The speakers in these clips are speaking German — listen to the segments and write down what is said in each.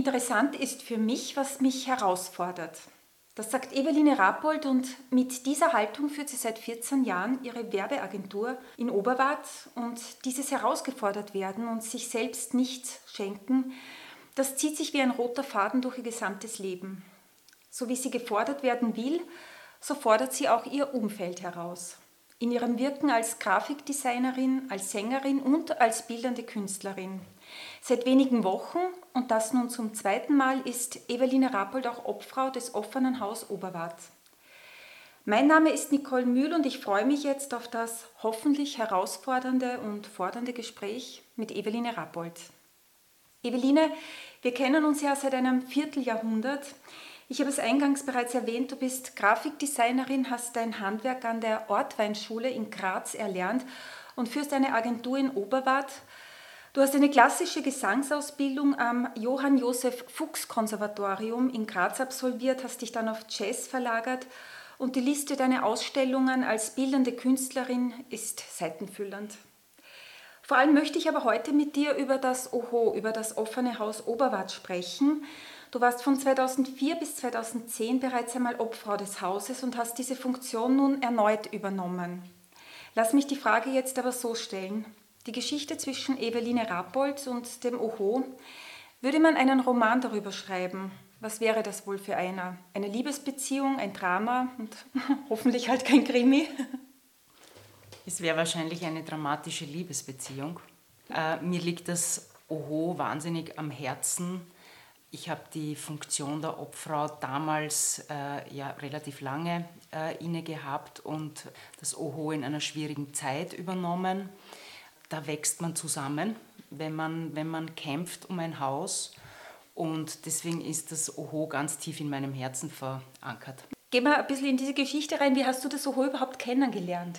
Interessant ist für mich, was mich herausfordert. Das sagt Eveline Rappold und mit dieser Haltung führt sie seit 14 Jahren ihre Werbeagentur in Oberwart und dieses herausgefordert werden und sich selbst nichts schenken, das zieht sich wie ein roter Faden durch ihr gesamtes Leben. So wie sie gefordert werden will, so fordert sie auch ihr Umfeld heraus. In ihrem Wirken als Grafikdesignerin, als Sängerin und als bildende Künstlerin. Seit wenigen Wochen, und das nun zum zweiten Mal, ist Eveline Rappold auch Obfrau des offenen Haus Oberwart. Mein Name ist Nicole Mühl und ich freue mich jetzt auf das hoffentlich herausfordernde und fordernde Gespräch mit Eveline Rappold. Eveline, wir kennen uns ja seit einem Vierteljahrhundert. Ich habe es eingangs bereits erwähnt, du bist Grafikdesignerin, hast dein Handwerk an der Ortweinschule in Graz erlernt und führst eine Agentur in Oberwart, Du hast eine klassische Gesangsausbildung am Johann Josef Fuchs Konservatorium in Graz absolviert, hast dich dann auf Jazz verlagert und die Liste deiner Ausstellungen als bildende Künstlerin ist seitenfüllend. Vor allem möchte ich aber heute mit dir über das OHO, über das offene Haus Oberwart sprechen. Du warst von 2004 bis 2010 bereits einmal Obfrau des Hauses und hast diese Funktion nun erneut übernommen. Lass mich die Frage jetzt aber so stellen. Die Geschichte zwischen Eveline Rappold und dem Oho. Würde man einen Roman darüber schreiben, was wäre das wohl für einer? Eine Liebesbeziehung, ein Drama und hoffentlich halt kein Krimi? Es wäre wahrscheinlich eine dramatische Liebesbeziehung. Äh, mir liegt das Oho wahnsinnig am Herzen. Ich habe die Funktion der Obfrau damals äh, ja relativ lange äh, inne gehabt und das Oho in einer schwierigen Zeit übernommen da wächst man zusammen, wenn man, wenn man kämpft um ein Haus. Und deswegen ist das Oho ganz tief in meinem Herzen verankert. Geh mal ein bisschen in diese Geschichte rein. Wie hast du das Oho überhaupt kennengelernt?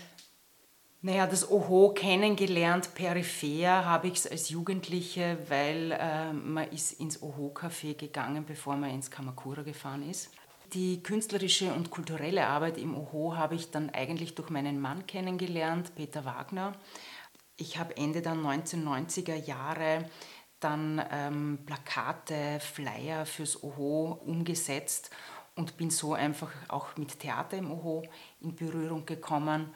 Naja, das Oho kennengelernt, peripher habe ich es als Jugendliche, weil äh, man ist ins Oho-Café gegangen, bevor man ins Kamakura gefahren ist. Die künstlerische und kulturelle Arbeit im Oho habe ich dann eigentlich durch meinen Mann kennengelernt, Peter Wagner. Ich habe Ende der 1990er Jahre dann ähm, Plakate, Flyer fürs OHO umgesetzt und bin so einfach auch mit Theater im OHO in Berührung gekommen.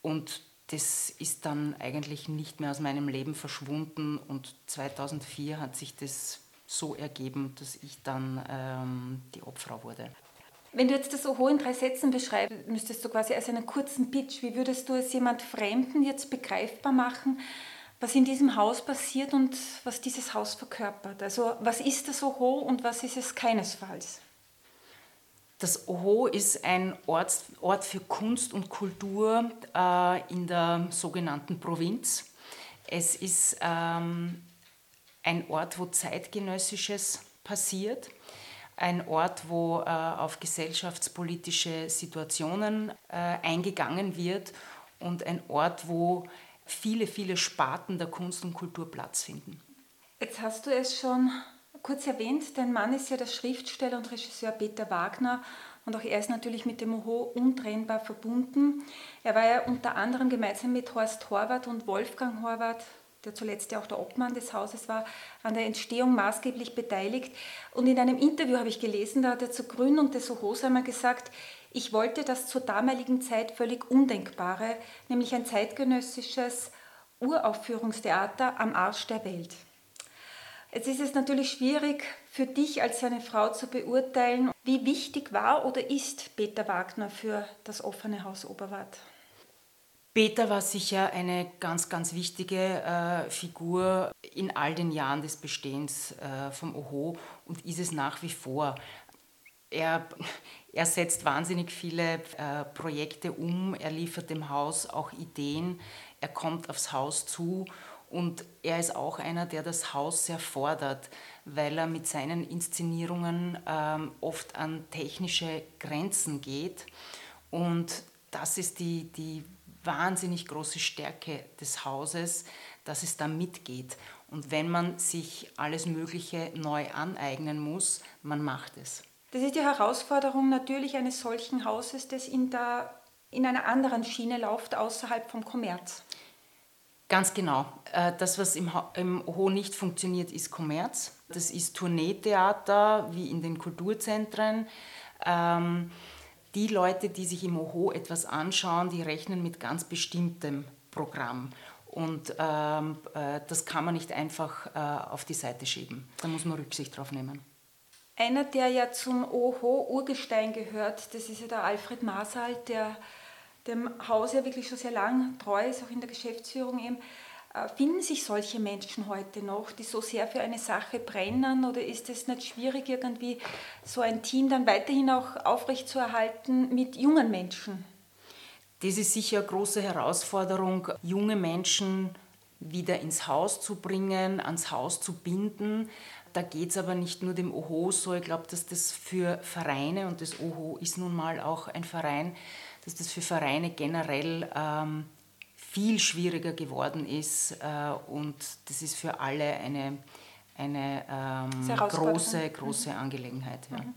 Und das ist dann eigentlich nicht mehr aus meinem Leben verschwunden und 2004 hat sich das so ergeben, dass ich dann ähm, die Obfrau wurde. Wenn du jetzt das Oho in drei Sätzen beschreiben müsstest du quasi als einen kurzen Pitch, wie würdest du es jemand Fremden jetzt begreifbar machen, was in diesem Haus passiert und was dieses Haus verkörpert? Also was ist das Oho und was ist es keinesfalls? Das Oho ist ein Ort, Ort für Kunst und Kultur äh, in der sogenannten Provinz. Es ist ähm, ein Ort, wo zeitgenössisches passiert ein Ort, wo äh, auf gesellschaftspolitische Situationen äh, eingegangen wird und ein Ort, wo viele, viele Sparten der Kunst und Kultur Platz finden. Jetzt hast du es schon kurz erwähnt, dein Mann ist ja der Schriftsteller und Regisseur Peter Wagner und auch er ist natürlich mit dem Oho untrennbar verbunden. Er war ja unter anderem gemeinsam mit Horst Horvath und Wolfgang Horvath der zuletzt ja auch der Obmann des Hauses war, an der Entstehung maßgeblich beteiligt. Und in einem Interview habe ich gelesen, da hat er zur Gründung des Sohos einmal gesagt, ich wollte das zur damaligen Zeit völlig Undenkbare, nämlich ein zeitgenössisches Uraufführungstheater am Arsch der Welt. Jetzt ist es natürlich schwierig für dich als seine Frau zu beurteilen, wie wichtig war oder ist Peter Wagner für das offene Haus Oberwart. Peter war sicher eine ganz, ganz wichtige äh, Figur in all den Jahren des Bestehens äh, vom Oho und ist es nach wie vor. Er, er setzt wahnsinnig viele äh, Projekte um, er liefert dem Haus auch Ideen, er kommt aufs Haus zu und er ist auch einer, der das Haus sehr fordert, weil er mit seinen Inszenierungen ähm, oft an technische Grenzen geht. Und das ist die, die wahnsinnig große Stärke des Hauses, dass es da mitgeht. Und wenn man sich alles Mögliche neu aneignen muss, man macht es. Das ist die Herausforderung natürlich eines solchen Hauses, das in, der, in einer anderen Schiene läuft, außerhalb vom Kommerz. Ganz genau. Äh, das, was im, im OHO nicht funktioniert, ist Kommerz. Das ist Tourneetheater wie in den Kulturzentren. Ähm, die Leute, die sich im OHO etwas anschauen, die rechnen mit ganz bestimmtem Programm. Und ähm, äh, das kann man nicht einfach äh, auf die Seite schieben. Da muss man Rücksicht drauf nehmen. Einer, der ja zum OHO-Urgestein gehört, das ist ja der Alfred Masal, der dem Haus ja wirklich schon sehr lang treu ist, auch in der Geschäftsführung eben. Äh, finden sich solche Menschen heute noch, die so sehr für eine Sache brennen oder ist es nicht schwierig, irgendwie so ein Team dann weiterhin auch aufrechtzuerhalten mit jungen Menschen? Das ist sicher eine große Herausforderung, junge Menschen wieder ins Haus zu bringen, ans Haus zu binden. Da geht es aber nicht nur dem OHO so. Ich glaube, dass das für Vereine, und das OHO ist nun mal auch ein Verein, dass das für Vereine generell ähm, viel schwieriger geworden ist äh, und das ist für alle eine, eine ähm, große, große mhm. Angelegenheit. Ja. Mhm.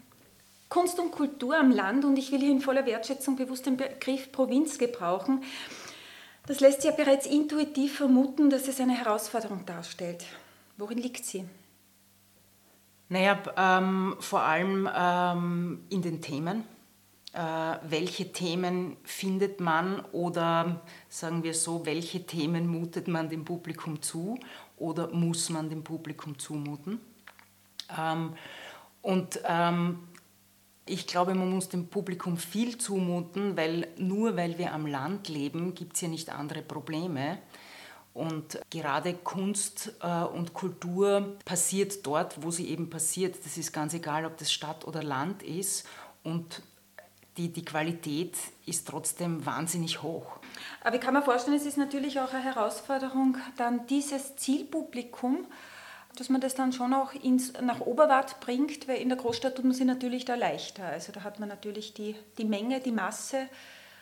Kunst und Kultur am Land und ich will hier in voller Wertschätzung bewusst den Begriff Provinz gebrauchen. Das lässt sich ja bereits intuitiv vermuten, dass es eine Herausforderung darstellt. Worin liegt sie? Naja, ähm, vor allem ähm, in den Themen. Äh, welche Themen findet man oder sagen wir so, welche Themen mutet man dem Publikum zu oder muss man dem Publikum zumuten. Ähm, und ähm, ich glaube, man muss dem Publikum viel zumuten, weil nur weil wir am Land leben, gibt es ja nicht andere Probleme. Und gerade Kunst äh, und Kultur passiert dort, wo sie eben passiert. Das ist ganz egal, ob das Stadt oder Land ist. Und die, die Qualität ist trotzdem wahnsinnig hoch. Aber ich kann mir vorstellen, es ist natürlich auch eine Herausforderung, dann dieses Zielpublikum, dass man das dann schon auch ins, nach Oberwart bringt, weil in der Großstadt tut man sich natürlich da leichter. Also da hat man natürlich die, die Menge, die Masse.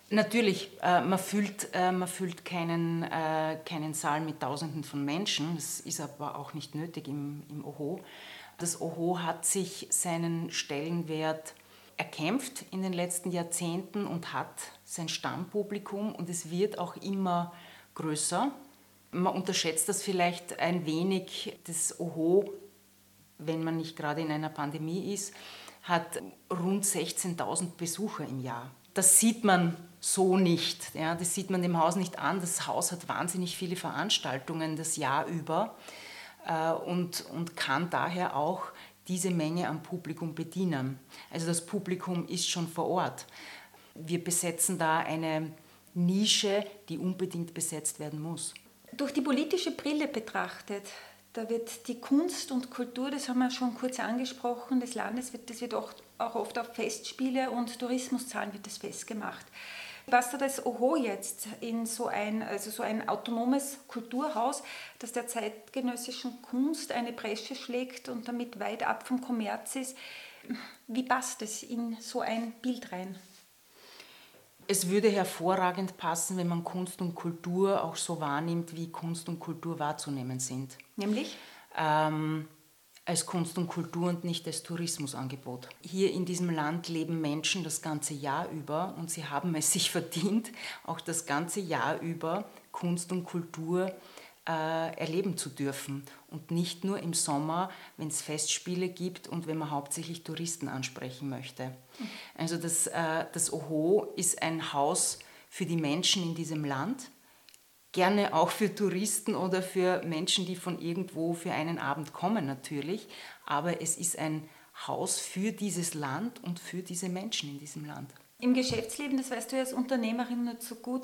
Natürlich, äh, man, füllt, äh, man füllt keinen, äh, keinen Saal mit Tausenden von Menschen. Das ist aber auch nicht nötig im, im OHO. Das OHO hat sich seinen Stellenwert erkämpft in den letzten Jahrzehnten und hat sein Stammpublikum und es wird auch immer größer. Man unterschätzt das vielleicht ein wenig. Das OHO, wenn man nicht gerade in einer Pandemie ist, hat rund 16.000 Besucher im Jahr. Das sieht man so nicht. Ja, das sieht man dem Haus nicht an. Das Haus hat wahnsinnig viele Veranstaltungen das Jahr über äh, und, und kann daher auch diese Menge am Publikum bedienen. Also das Publikum ist schon vor Ort. Wir besetzen da eine Nische, die unbedingt besetzt werden muss. Durch die politische Brille betrachtet, da wird die Kunst und Kultur, das haben wir schon kurz angesprochen, des Landes, wird, das wird auch, auch oft auf Festspiele und Tourismuszahlen wird das festgemacht. Was da das Oho jetzt in so ein, also so ein autonomes Kulturhaus, das der zeitgenössischen Kunst eine Bresche schlägt und damit weit ab vom Kommerz ist, wie passt es in so ein Bild rein? Es würde hervorragend passen, wenn man Kunst und Kultur auch so wahrnimmt, wie Kunst und Kultur wahrzunehmen sind. Nämlich? Ähm, als Kunst und Kultur und nicht als Tourismusangebot. Hier in diesem Land leben Menschen das ganze Jahr über und sie haben es sich verdient, auch das ganze Jahr über Kunst und Kultur äh, erleben zu dürfen und nicht nur im Sommer, wenn es Festspiele gibt und wenn man hauptsächlich Touristen ansprechen möchte. Also das, äh, das OHO ist ein Haus für die Menschen in diesem Land gerne auch für Touristen oder für Menschen, die von irgendwo für einen Abend kommen natürlich. Aber es ist ein Haus für dieses Land und für diese Menschen in diesem Land. Im Geschäftsleben, das weißt du als Unternehmerin nicht so gut,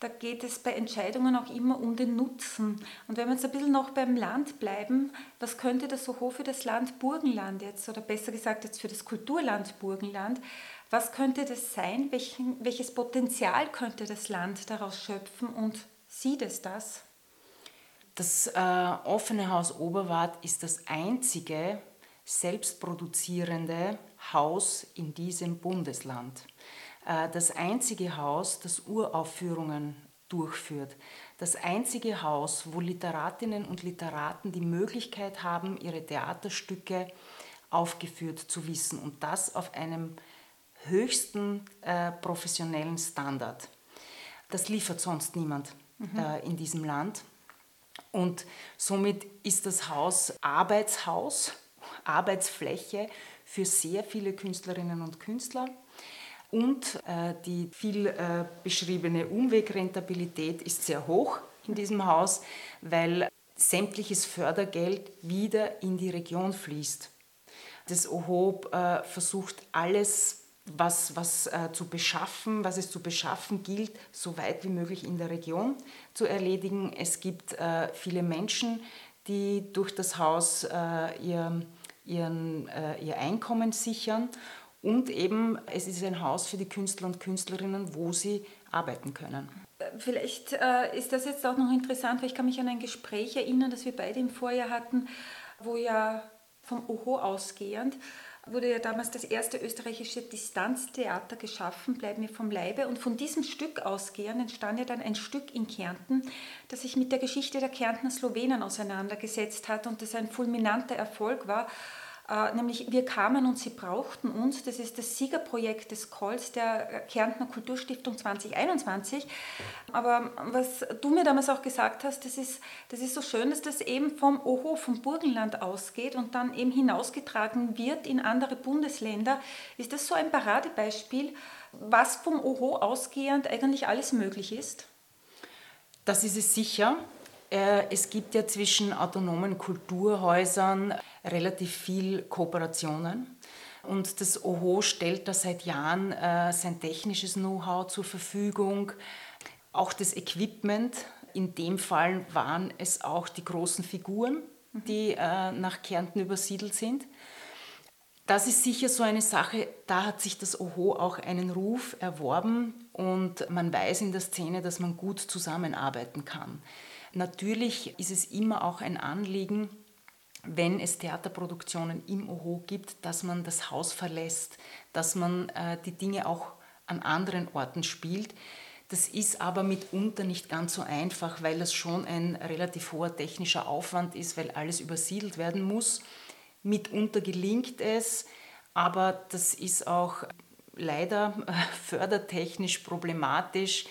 da geht es bei Entscheidungen auch immer um den Nutzen. Und wenn wir jetzt ein bisschen noch beim Land bleiben, was könnte das Soho für das Land Burgenland jetzt, oder besser gesagt jetzt für das Kulturland Burgenland, was könnte das sein? Welchen, welches Potenzial könnte das Land daraus schöpfen und Sieht es das? Das äh, offene Haus Oberwart ist das einzige selbstproduzierende Haus in diesem Bundesland. Äh, das einzige Haus, das Uraufführungen durchführt. Das einzige Haus, wo Literatinnen und Literaten die Möglichkeit haben, ihre Theaterstücke aufgeführt zu wissen und das auf einem höchsten äh, professionellen Standard. Das liefert sonst niemand mhm. äh, in diesem Land. Und somit ist das Haus Arbeitshaus, Arbeitsfläche für sehr viele Künstlerinnen und Künstler. Und äh, die viel äh, beschriebene Umwegrentabilität ist sehr hoch in diesem Haus, weil sämtliches Fördergeld wieder in die Region fließt. Das OHOB äh, versucht alles was, was äh, zu beschaffen, was es zu beschaffen gilt, so weit wie möglich in der Region zu erledigen. Es gibt äh, viele Menschen, die durch das Haus äh, ihr, ihren, äh, ihr Einkommen sichern. Und eben, es ist ein Haus für die Künstler und Künstlerinnen, wo sie arbeiten können. Vielleicht äh, ist das jetzt auch noch interessant, weil ich kann mich an ein Gespräch erinnern, das wir beide im Vorjahr hatten, wo ja vom OHO ausgehend wurde ja damals das erste österreichische Distanztheater geschaffen, Bleib mir vom Leibe. Und von diesem Stück ausgehend entstand ja dann ein Stück in Kärnten, das sich mit der Geschichte der Kärntner Slowenen auseinandergesetzt hat und das ein fulminanter Erfolg war. Äh, nämlich wir kamen und sie brauchten uns. Das ist das Siegerprojekt des Calls der Kärntner Kulturstiftung 2021. Aber was du mir damals auch gesagt hast, das ist, das ist so schön, dass das eben vom Oho, vom Burgenland ausgeht und dann eben hinausgetragen wird in andere Bundesländer. Ist das so ein Paradebeispiel, was vom Oho ausgehend eigentlich alles möglich ist? Das ist es sicher. Äh, es gibt ja zwischen autonomen Kulturhäusern relativ viel Kooperationen. Und das OHO stellt da seit Jahren äh, sein technisches Know-how zur Verfügung, auch das Equipment. In dem Fall waren es auch die großen Figuren, die äh, nach Kärnten übersiedelt sind. Das ist sicher so eine Sache, da hat sich das OHO auch einen Ruf erworben und man weiß in der Szene, dass man gut zusammenarbeiten kann. Natürlich ist es immer auch ein Anliegen, wenn es Theaterproduktionen im OHO gibt, dass man das Haus verlässt, dass man äh, die Dinge auch an anderen Orten spielt. Das ist aber mitunter nicht ganz so einfach, weil das schon ein relativ hoher technischer Aufwand ist, weil alles übersiedelt werden muss. Mitunter gelingt es, aber das ist auch leider äh, fördertechnisch problematisch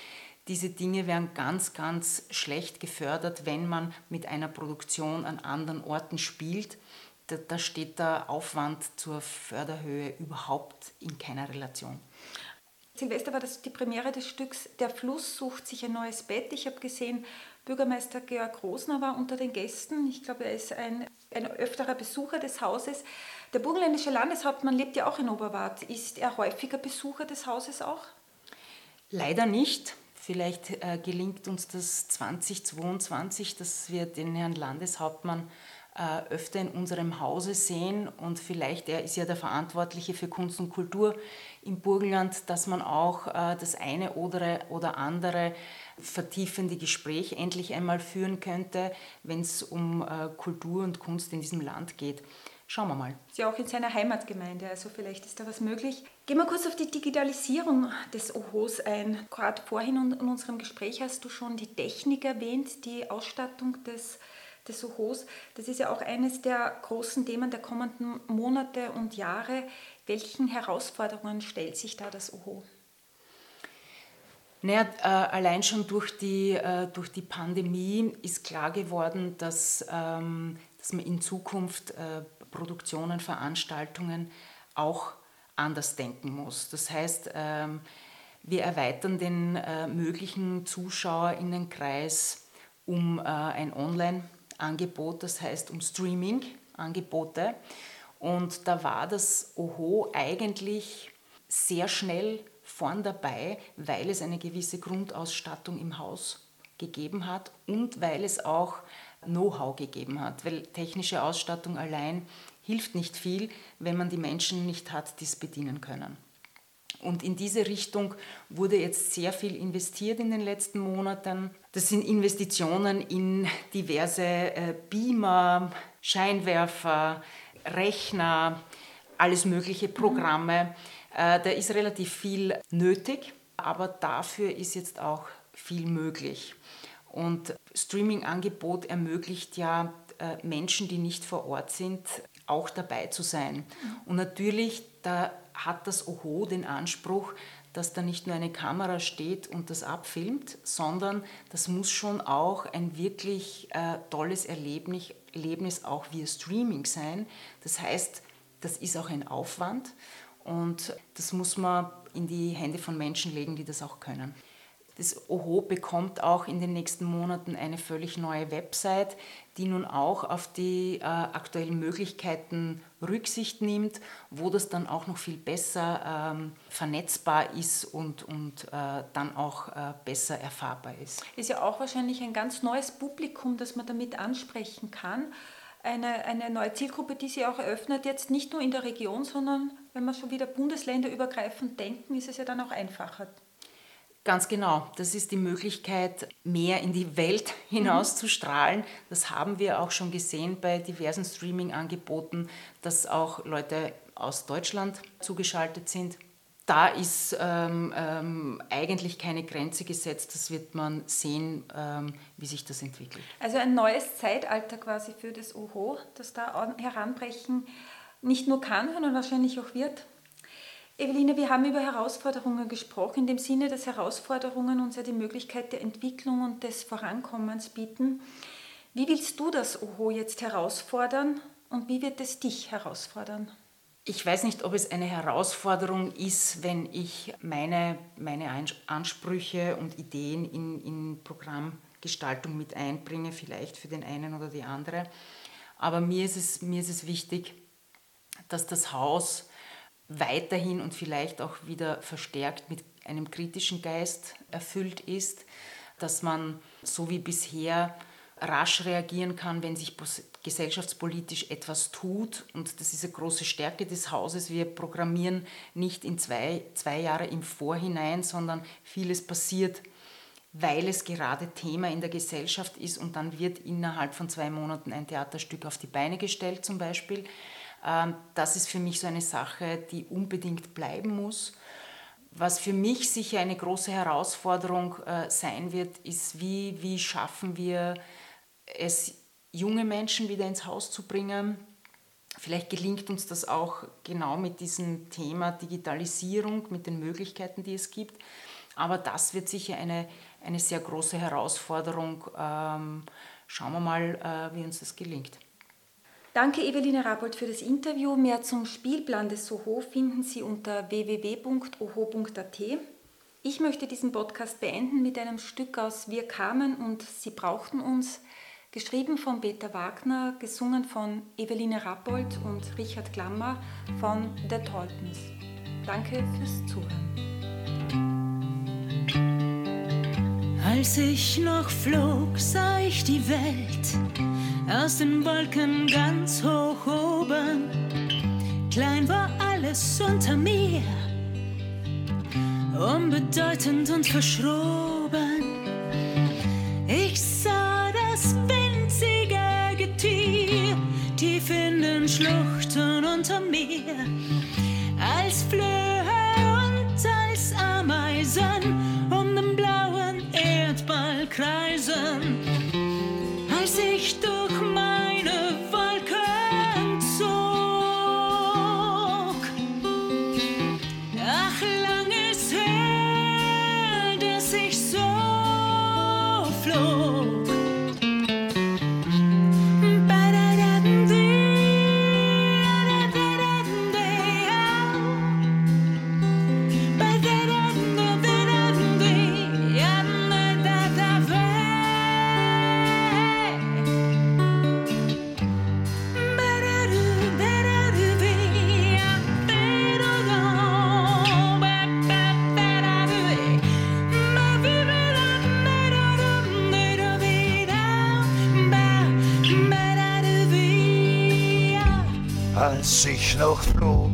diese Dinge werden ganz, ganz schlecht gefördert, wenn man mit einer Produktion an anderen Orten spielt. Da, da steht der Aufwand zur Förderhöhe überhaupt in keiner Relation. Silvester war das die Premiere des Stücks Der Fluss sucht sich ein neues Bett. Ich habe gesehen, Bürgermeister Georg Rosner war unter den Gästen. Ich glaube, er ist ein, ein öfterer Besucher des Hauses. Der burgenländische Landeshauptmann lebt ja auch in Oberwart. Ist er häufiger Besucher des Hauses auch? Leider nicht. Vielleicht äh, gelingt uns das 2022, dass wir den Herrn Landeshauptmann äh, öfter in unserem Hause sehen und vielleicht, er ist ja der Verantwortliche für Kunst und Kultur im Burgenland, dass man auch äh, das eine oder, oder andere vertiefende Gespräch endlich einmal führen könnte, wenn es um äh, Kultur und Kunst in diesem Land geht. Schauen wir mal. Ist ja auch in seiner Heimatgemeinde, also vielleicht ist da was möglich. Gehen wir kurz auf die Digitalisierung des OHOs ein. Gerade vorhin in unserem Gespräch hast du schon die Technik erwähnt, die Ausstattung des, des OHOs. Das ist ja auch eines der großen Themen der kommenden Monate und Jahre. Welchen Herausforderungen stellt sich da das OHO? Naja, äh, allein schon durch die, äh, durch die Pandemie ist klar geworden, dass, ähm, dass man in Zukunft äh, Produktionen, Veranstaltungen auch anders denken muss. Das heißt, ähm, wir erweitern den äh, möglichen Zuschauerinnenkreis um äh, ein Online-Angebot, das heißt um Streaming-Angebote. Und da war das Oho eigentlich sehr schnell vorn dabei, weil es eine gewisse Grundausstattung im Haus gegeben hat und weil es auch Know-how gegeben hat, weil technische Ausstattung allein hilft nicht viel, wenn man die Menschen nicht hat, die es bedienen können. Und in diese Richtung wurde jetzt sehr viel investiert in den letzten Monaten. Das sind Investitionen in diverse äh, Beamer, Scheinwerfer, Rechner, alles mögliche Programme. Äh, da ist relativ viel nötig, aber dafür ist jetzt auch viel möglich. Und Streaming-Angebot ermöglicht ja äh, Menschen, die nicht vor Ort sind, auch dabei zu sein. Und natürlich, da hat das OHO den Anspruch, dass da nicht nur eine Kamera steht und das abfilmt, sondern das muss schon auch ein wirklich äh, tolles Erlebnis, Erlebnis auch via Streaming sein. Das heißt, das ist auch ein Aufwand und das muss man in die Hände von Menschen legen, die das auch können. Das OHO bekommt auch in den nächsten Monaten eine völlig neue Website, die nun auch auf die äh, aktuellen Möglichkeiten Rücksicht nimmt, wo das dann auch noch viel besser ähm, vernetzbar ist und, und äh, dann auch äh, besser erfahrbar ist. Ist ja auch wahrscheinlich ein ganz neues Publikum, das man damit ansprechen kann. Eine, eine neue Zielgruppe, die sie auch eröffnet, jetzt nicht nur in der Region, sondern wenn wir schon wieder bundesländerübergreifend denken, ist es ja dann auch einfacher. Ganz genau. Das ist die Möglichkeit, mehr in die Welt hinaus zu strahlen. Das haben wir auch schon gesehen bei diversen Streaming-Angeboten, dass auch Leute aus Deutschland zugeschaltet sind. Da ist ähm, ähm, eigentlich keine Grenze gesetzt. Das wird man sehen, ähm, wie sich das entwickelt. Also ein neues Zeitalter quasi für das OHO, das da heranbrechen nicht nur kann, sondern wahrscheinlich auch wird. Eveline, wir haben über Herausforderungen gesprochen, in dem Sinne, dass Herausforderungen uns ja die Möglichkeit der Entwicklung und des Vorankommens bieten. Wie willst du das OHO jetzt herausfordern und wie wird es dich herausfordern? Ich weiß nicht, ob es eine Herausforderung ist, wenn ich meine, meine Ansprüche und Ideen in, in Programmgestaltung mit einbringe, vielleicht für den einen oder die andere. Aber mir ist es, mir ist es wichtig, dass das Haus weiterhin und vielleicht auch wieder verstärkt mit einem kritischen Geist erfüllt ist, dass man so wie bisher rasch reagieren kann, wenn sich gesellschaftspolitisch etwas tut. Und das ist eine große Stärke des Hauses. Wir programmieren nicht in zwei, zwei Jahre im Vorhinein, sondern vieles passiert, weil es gerade Thema in der Gesellschaft ist und dann wird innerhalb von zwei Monaten ein Theaterstück auf die Beine gestellt zum Beispiel. Ähm, das ist für mich so eine Sache, die unbedingt bleiben muss. Was für mich sicher eine große Herausforderung äh, sein wird, ist, wie, wie schaffen wir es, junge Menschen wieder ins Haus zu bringen. Vielleicht gelingt uns das auch genau mit diesem Thema Digitalisierung, mit den Möglichkeiten, die es gibt. Aber das wird sicher eine, eine sehr große Herausforderung. Ähm, schauen wir mal, äh, wie uns das gelingt. Danke Eveline Rabold für das Interview. Mehr zum Spielplan des Soho finden Sie unter www.oho.at. Ich möchte diesen Podcast beenden mit einem Stück aus Wir kamen und Sie brauchten uns, geschrieben von Peter Wagner, gesungen von Eveline Rappold und Richard Klammer von The Taltons. Danke fürs Zuhören. Als ich noch flog, sah ich die Welt aus den Wolken ganz hoch oben. Klein war alles unter mir, unbedeutend und verschroben. Ich sah das winzige Getier tief in den Schluchten unter mir, als Flöhe und als Ameisen um den blauen Erdball kreisen. Als ich noch flog,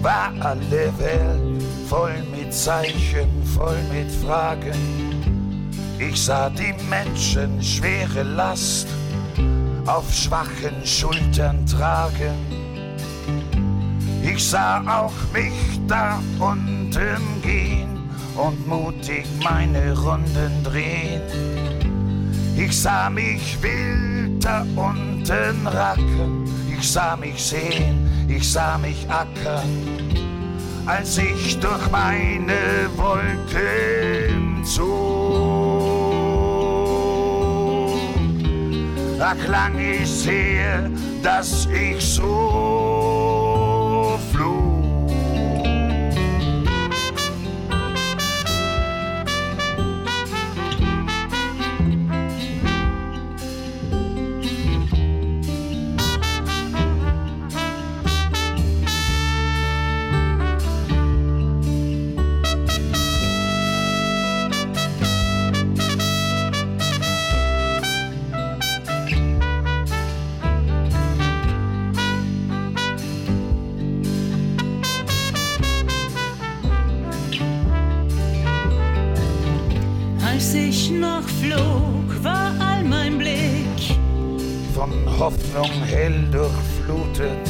war alle Welt voll mit Zeichen, voll mit Fragen. Ich sah die Menschen schwere Last auf schwachen Schultern tragen. Ich sah auch mich da unten gehen und mutig meine Runden drehen. Ich sah mich wild da unten racken ich sah mich sehen, ich sah mich ackern. als ich durch meine Wolken zog. Da klang es her, dass ich so hell durchflutet.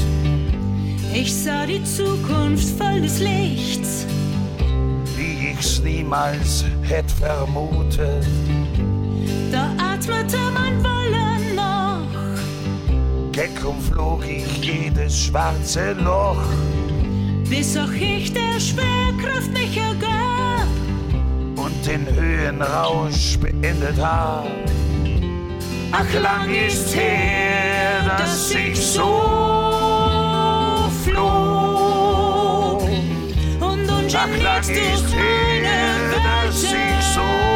Ich sah die Zukunft voll des Lichts. wie ich's niemals hätt vermutet. Da atmete mein Wollen noch, Keck umflog ich jedes schwarze Loch, bis auch ich der Schwerkraft mich ergab. und den Höhenrausch beendet hab. Ach, lang ist her, dass ich so floh. Und unser letztes Träne, dass ich so